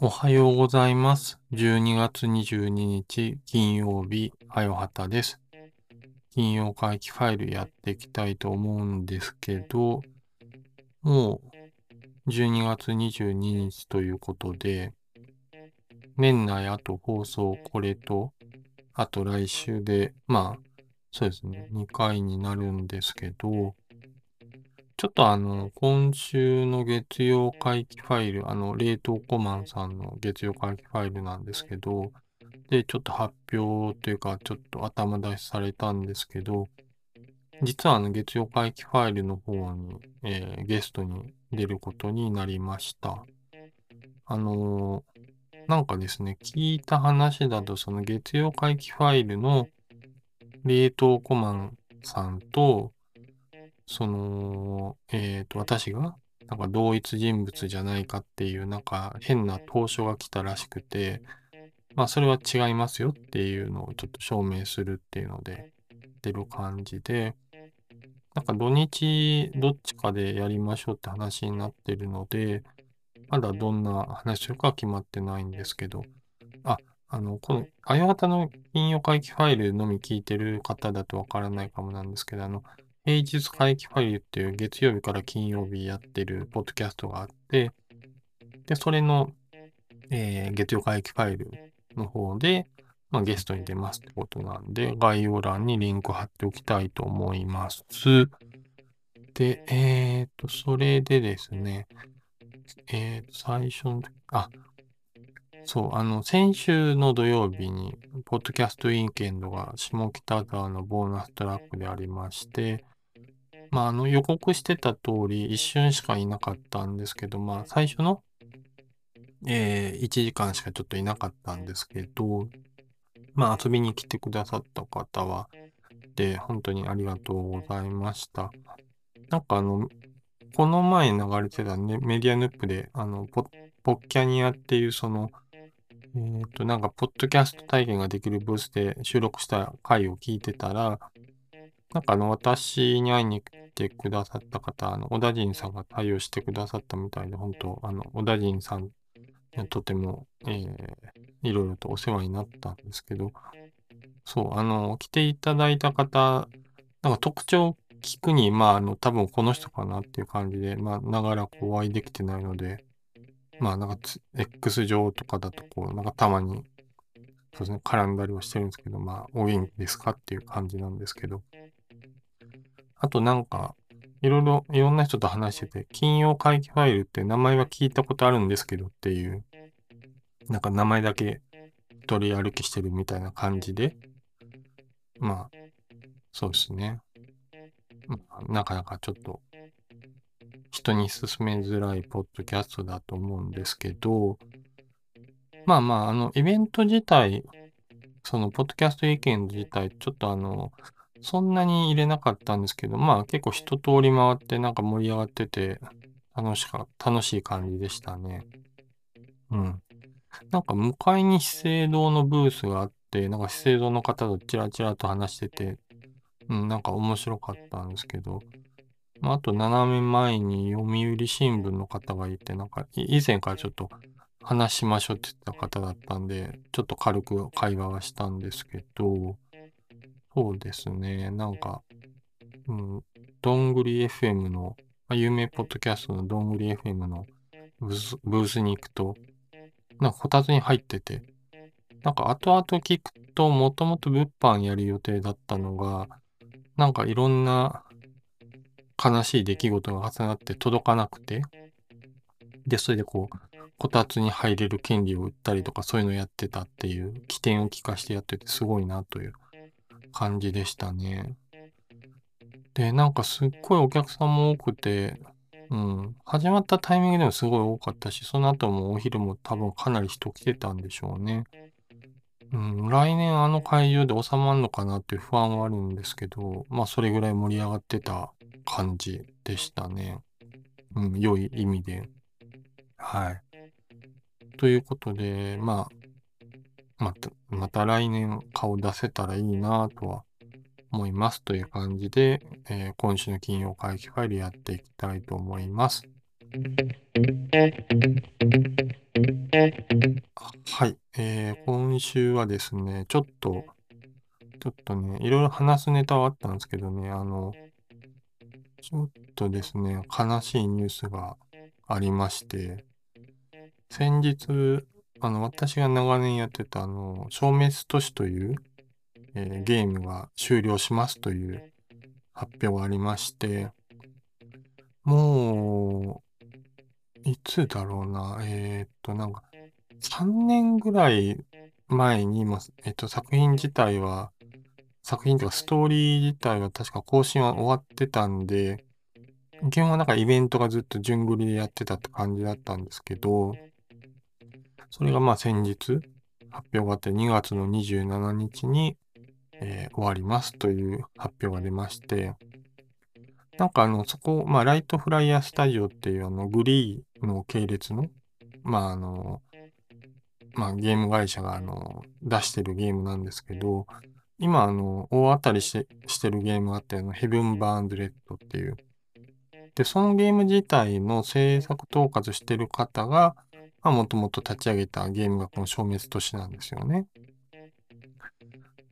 おはようございます。12月22日金曜日、はよはたです。金曜回帰ファイルやっていきたいと思うんですけど、もう12月22日ということで、年内あと放送これと、あと来週で、まあ、そうですね、2回になるんですけど、ちょっとあの、今週の月曜回帰ファイル、あの、冷凍コマンさんの月曜回帰ファイルなんですけど、で、ちょっと発表というか、ちょっと頭出しされたんですけど、実はあの、月曜回帰ファイルの方に、えーゲストに出ることになりました。あのーなんかですね、聞いた話だと、その月曜回帰ファイルの冷凍コマンさんと、その、えっ、と、私が、なんか同一人物じゃないかっていう、なんか変な投書が来たらしくて、まあ、それは違いますよっていうのをちょっと証明するっていうので、出る感じで、なんか土日どっちかでやりましょうって話になってるので、まだどんな話するかは決まってないんですけど、あ、あの、この、あやはたの金曜回帰ファイルのみ聞いてる方だとわからないかもなんですけど、あの、平日回帰ファイルっていう月曜日から金曜日やってるポッドキャストがあって、で、それの、えー月曜回帰ファイルの方で、まあ、ゲストに出ますってことなんで、概要欄にリンク貼っておきたいと思います。で、えっ、と、それでですね、えー、最初の時、あ、そう、あの、先週の土曜日に、ポッドキャストウィークエンドが下北沢のボーナストラックでありまして、まあ、あの、予告してた通り、一瞬しかいなかったんですけど、まあ、最初の、えー、1時間しかちょっといなかったんですけど、まあ、遊びに来てくださった方は、で、本当にありがとうございました。なんかあの、この前流れてたね、メディアヌップで、あの、ポポッキャニアっていうその、えっ、と、なんか、ポッドキャスト体験ができるブースで収録した回を聞いてたら、なんかあの、私に会いに来てくださった方、あの、小田人さんが対応してくださったみたいで、本当あの、小田人さん、とても、えーいろいろとお世話になったんですけど、そう、あの、来ていただいた方、なんか特徴聞くに、まあ、あの、多分この人かなっていう感じで、まあ、長らくお会いできてないので、まあ、なんか、X 上とかだと、こう、なんかたまに、そうですね、絡んだりはしてるんですけど、まあ、お元気ですかっていう感じなんですけど、あとなんか、いろいろ、いろんな人と話してて、金曜回帰ファイルって名前は聞いたことあるんですけどっていう、なんか名前だけ取り歩きしてるみたいな感じで、まあ、そうですね。まあなかなかちょっと、人に勧めづらいポッドキャストだと思うんですけど、まあまあ、あの、イベント自体、その、ポッドキャスト意見自体、ちょっとあの、そんなに入れなかったんですけど、まあ結構一通り回ってなんか盛り上がってて、楽しか、楽しい感じでしたね。うん。なんか向かいに資生堂のブースがあって、なんか資生堂の方とチラチラと話してて、うん、なんか面白かったんですけど、まあ、あと斜め前に読売新聞の方がいて、なんか以前からちょっと話しましょうって言った方だったんで、ちょっと軽く会話はしたんですけど、そうですね、なんか、うん、どんぐり FM の、まあ、有名ポッドキャストのどんぐり FM のブースブースに行くと、なんかこたつに入ってて、なんか後々聞くと、もともと物販やる予定だったのが、なんかいろんな悲しい出来事が重なって届かなくて、で、それでこう、こたつに入れる権利を売ったりとか、そういうのやってたっていう、起点を聞かしてやっててすごいなという感じでしたね。で、なんかすっごいお客さんも多くて、うん、始まったタイミングでもすごい多かったし、その後もお昼も多分かなり人来てたんでしょうね。うん、来年あの会場で収まるのかなっていう不安はあるんですけど、まあそれぐらい盛り上がってた感じでしたね。うん、良い意味で。はい。ということで、まあ、また、また来年顔出せたらいいなとは思いますという感じで、えー、今週の金曜会期ファイルやっていきたいと思います。はい、えー、今週はですね、ちょっと、ちょっとね、いろいろ話すネタはあったんですけどね、あの、ちょっとですね、悲しいニュースがありまして、先日、あの、私が長年やってた、あの、消滅都市という、えー、ゲームが終了しますという発表がありまして、もう、いつだろうな、えー、っと、なんか、3年ぐらい前にも、えっと、作品自体は、作品というかストーリー自体は確か更新は終わってたんで、基本はなんかイベントがずっと順繰りでやってたって感じだったんですけど、それがまあ先日発表があって2月の27日に、えー、終わりますという発表が出まして、なんかあの、そこ、まあ、ライトフライヤースタジオっていうあの、グリーの系列の、まああの、まあ、ゲーム会社があの、出してるゲームなんですけど、今あの、大当たりしてしてるゲームがあって、あの、ヘブン・バーンズ・レッドっていう。で、そのゲーム自体の制作統括してる方が、まあ、もともと立ち上げたゲームがこの消滅都市なんですよね。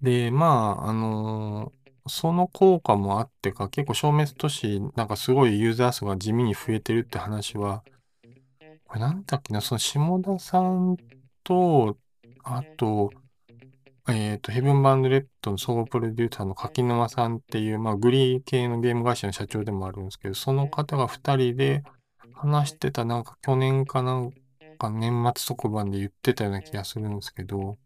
で、まあ、あのー、その効果もあってか、結構消滅都市、なんかすごいユーザー数が地味に増えてるって話は、これなんだっけな、その下田さんと、あと、えっ、ー、と、ヘブン・バンドレッドの総合プロデューサーの柿沼さんっていう、まあ、グリー系のゲーム会社の社長でもあるんですけど、その方が2人で話してた、なんか去年かなんか年末特番で言ってたような気がするんですけど、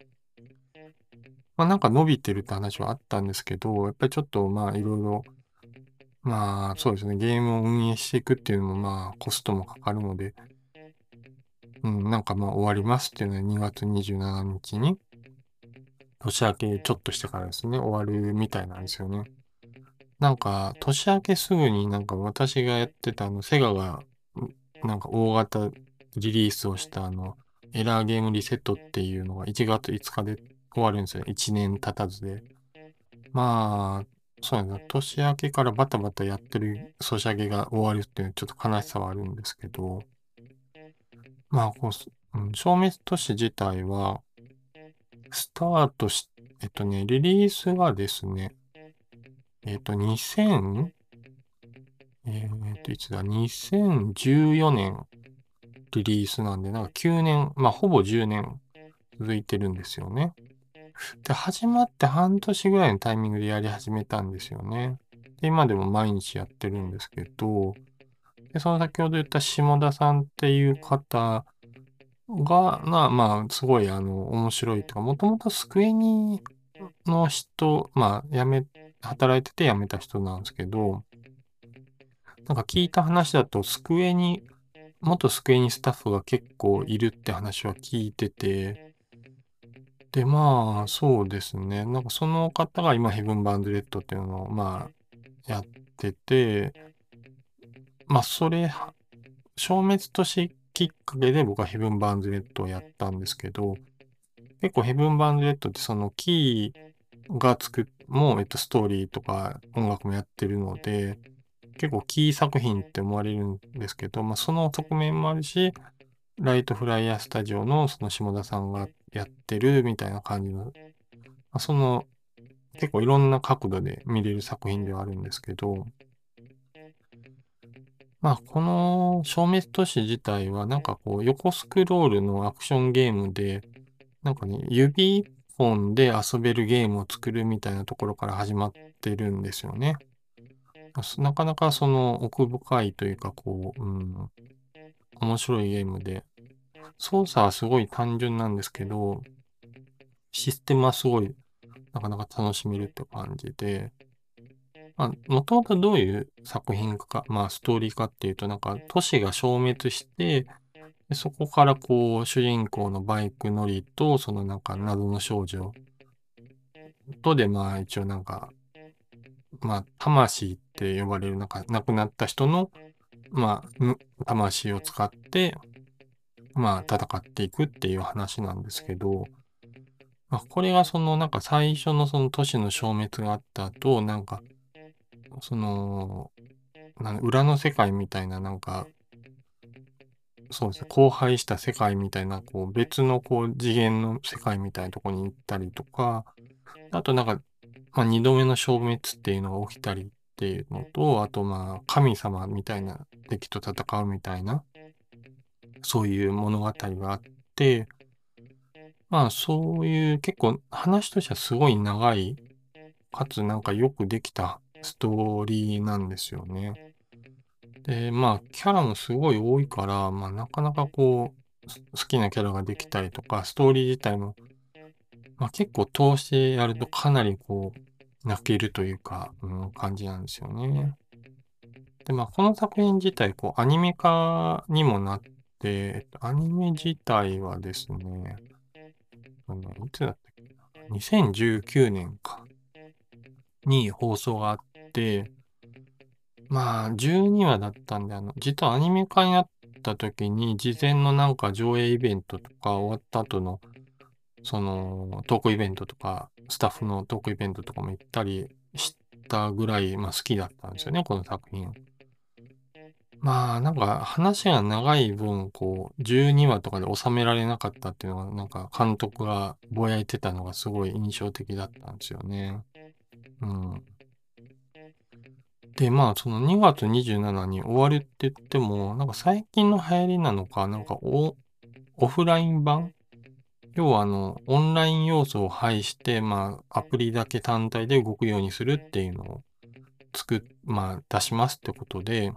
まあなんか伸びてるって話はあったんですけど、やっぱりちょっとまあいろいろ、まあそうですね、ゲームを運営していくっていうのもまあコストもかかるので、うん、なんかまあ終わりますっていうのは2月27日に、年明けちょっとしてからですね、終わるみたいなんですよね。なんか、年明けすぐになんか私がやってたあの、セガが、なんか大型リリースをしたあの、エラーゲームリセットっていうのが1月5日で終わるんですよ。1年経たずで。まあ、そうなんです年明けからバタバタやってるソシャゲが終わるっていうちょっと悲しさはあるんですけど、まあ、こう、うん、消滅都市自体は、スタートし、えっとね、リリースがですね、えっと、2000、えっと、いつだ、2014年リリースなんで、なんか9年、まあ、ほぼ10年続いてるんですよね。で、始まって半年ぐらいのタイミングでやり始めたんですよね。で、今でも毎日やってるんですけど、で、その先ほど言った下田さんっていう方が、な、まあ、すごい、あの、面白いとか、もともとスクエニの人、まあ、辞め、働いてて辞めた人なんですけど、なんか聞いた話だと、スクエニ元スクエニスタッフが結構いるって話は聞いてて、で、まあ、そうですね。なんかその方が今、ヘブン・バンドレッドっていうのを、まあ、やってて、まあ、それ、消滅都市きっかけで僕はヘブン・バンドレッドをやったんですけど、結構ヘブン・バンドレッドってそのキーがつく、もう、えっと、ストーリーとか音楽もやってるので、結構キー作品って思われるんですけど、まあ、その側面もあるし、ライトフライヤースタジオのその下田さんがやってるみたいな感じの、その結構いろんな角度で見れる作品ではあるんですけど、まあこの消滅都市自体はなんかこう横スクロールのアクションゲームで、なんかね、指一本で遊べるゲームを作るみたいなところから始まってるんですよね。なかなかその奥深いというか、こう、うん、面白いゲームで、操作はすごい単純なんですけど、システムはすごい、なかなか楽しめるって感じで、まあ、もともとどういう作品か、まあ、ストーリーかっていうと、なんか、都市が消滅して、でそこからこう、主人公のバイク乗りと、そのなんか謎の少女とで、まあ一応なんか、まあ、魂って呼ばれる、なんか、亡くなった人の、まあ、魂を使って、まあ、戦っていくっていう話なんですけど、まあ、これがそのなんか最初のその都市の消滅があった後、なんか、その、なん裏の世界みたいななんか、そうですね、荒廃した世界みたいな、こう別のこう次元の世界みたいなとこに行ったりとか、あとなんか、まあ、二度目の消滅っていうのが起きたりっていうのと、あとまあ神様みたいな敵と戦うみたいな、そういう物語があって、まあそういう結構話としてはすごい長い、かつなんかよくできたストーリーなんですよね。で、まあキャラもすごい多いから、まあなかなかこう、好きなキャラができたりとか、ストーリー自体も、まあ結構通してやるとかなりこう、泣けるというか、うん、感じなんですよね。で、まあこの作品自体、こうアニメ化にもなって、でアニメ自体はですね、いつだったっけな ?2019 年か。に放送があって、まあ、12話だったんで、あの、実はアニメ化になった時に、事前のなんか上映イベントとか終わった後の、その、トークイベントとか、スタッフのトークイベントとかも行ったりしたぐらい、まあ好きだったんですよね、この作品。まあ、なんか話が長い分、こう、12話とかで収められなかったっていうのが、なんか監督がぼやいてたのがすごい印象的だったんですよね。うん。で、まあ、その2月27に終わるって言っても、なんか最近の流行りなのか、なんかオオフライン版？要はあの、オンライン要素を排して、まあ、アプリだけ単体で動くようにするっていうのを作っ、まあ、出しますってことで、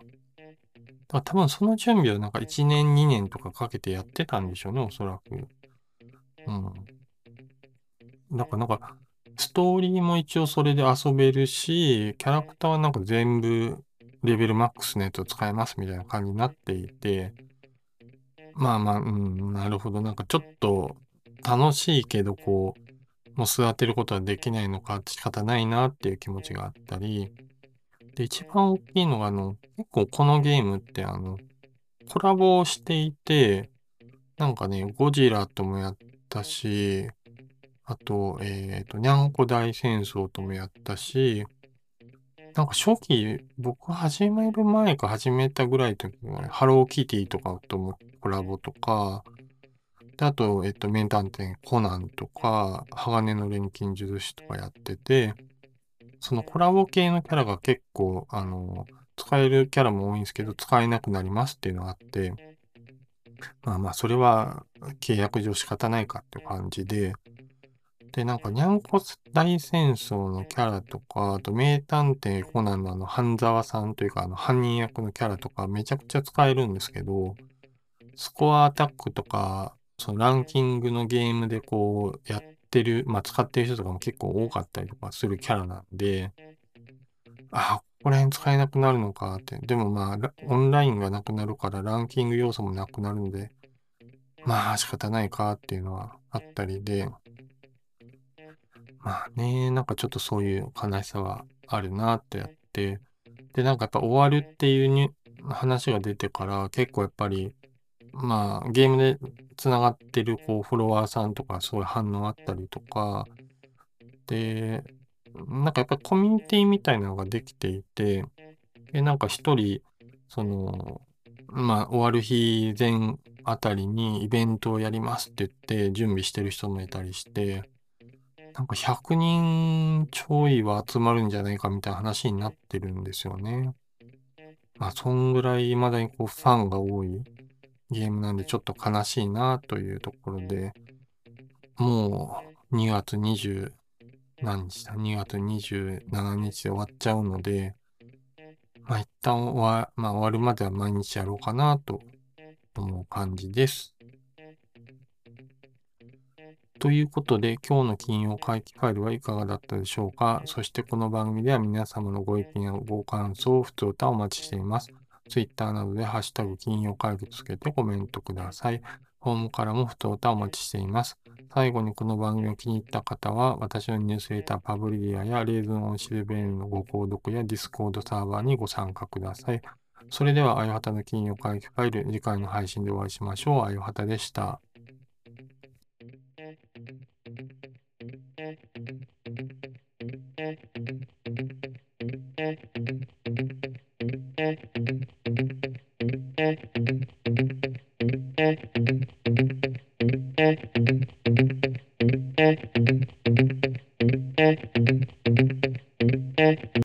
だ多分その準備をなんか1年2年とかかけてやってたんでしょうね、おそらく。うん。だからなんか、ストーリーも一応それで遊べるし、キャラクターはなんか全部レベルマックスのやつを使えますみたいな感じになっていて、まあまあ、うん、なるほど。なんかちょっと楽しいけど、こう、もう座ってることはできないのか仕方ないなっていう気持ちがあったり、で、一番大きいのが、あの、結構このゲームって、あの、コラボをしていて、なんかね、ゴジラともやったし、あと、えっ、ー、と、にゃんこ大戦争ともやったし、なんか初期、僕始める前か始めたぐらいの時は、ハローキティとかともコラボとか、であと、えっと、名探偵コナンとか、鋼の錬金術師とかやってて、そのコラボ系のキャラが結構、あの、使えるキャラも多いんですけど、使えなくなりますっていうのがあって、まあまあ、それは契約上仕方ないかって感じで、で、なんか、にゃんこ大戦争のキャラとか、あと、名探偵コナンのあの、半沢さんというか、あの、犯人役のキャラとか、めちゃくちゃ使えるんですけど、スコアアタックとか、そのランキングのゲームでこう、やっってる、まあ、使ってる人とかも結構多かったりとかするキャラなんで、ああ、ここら辺使えなくなるのかって。でもまあ、オンラインがなくなるからランキング要素もなくなるので、まあ仕方ないかっていうのはあったりで、まあね、なんかちょっとそういう悲しさはあるなってやって、で、なんかやっぱ終わるっていう話が出てから結構やっぱりまあ、ゲームで繋がってるこうフォロワーさんとかそういう反応あったりとか、で、なんかやっぱコミュニティみたいなのができていて、で、なんか一人、その、まあ、終わる日前あたりにイベントをやりますって言って準備してる人もいたりして、なんか100人ちょいは集まるんじゃないかみたいな話になってるんですよね。まあ、そんぐらい未だにこうファンが多いゲームなんでちょっと悲しいなというところで、もう2月20何日だ ?2 月27日で終わっちゃうので、まあ一旦終わ,、まあ、終わるまでは毎日やろうかなと思う感じです。ということで、今日の金曜回帰ファイルはいかがだったでしょうか？そしてこの番組では皆様のご意見やご感想、普通歌をお待ちしています。ツイッターなどでハッシュタグ金曜会議つけてコメントください。ホームからも不当とお待ちしています。最後にこの番組を気に入った方は、私のニュースレーターパブリディアやレーズンオンシルベールのご購読やディスコードサーバーにご参加ください。それでは、あよはたの金曜会議ファイル、次回の配信でお会いしましょう。あよはたでした。